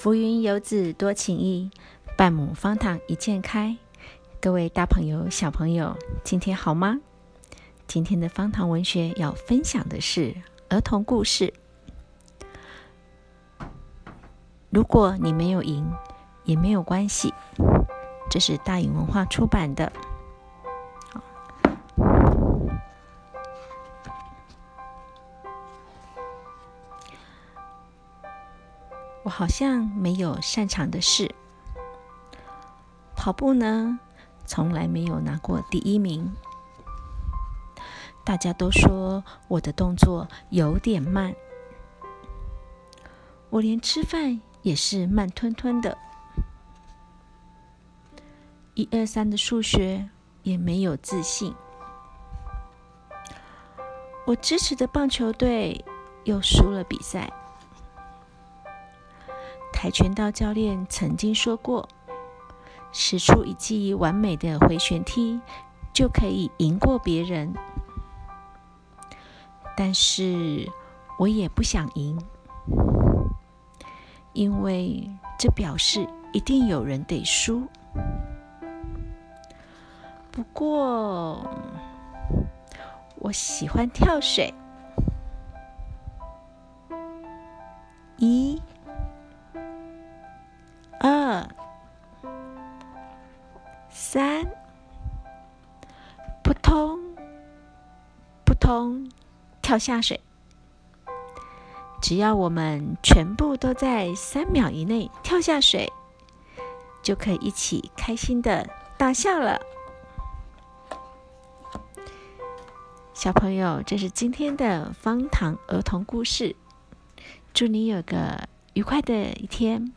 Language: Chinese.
浮云游子多情意，半亩方塘一鉴开。各位大朋友、小朋友，今天好吗？今天的方塘文学要分享的是儿童故事。如果你没有赢，也没有关系。这是大隐文化出版的。我好像没有擅长的事。跑步呢，从来没有拿过第一名。大家都说我的动作有点慢。我连吃饭也是慢吞吞的。一二三的数学也没有自信。我支持的棒球队又输了比赛。跆拳道教练曾经说过：“使出一记完美的回旋踢，就可以赢过别人。”但是我也不想赢，因为这表示一定有人得输。不过，我喜欢跳水。一。三，扑通，扑通，跳下水。只要我们全部都在三秒以内跳下水，就可以一起开心的大笑了。小朋友，这是今天的方糖儿童故事。祝你有个愉快的一天。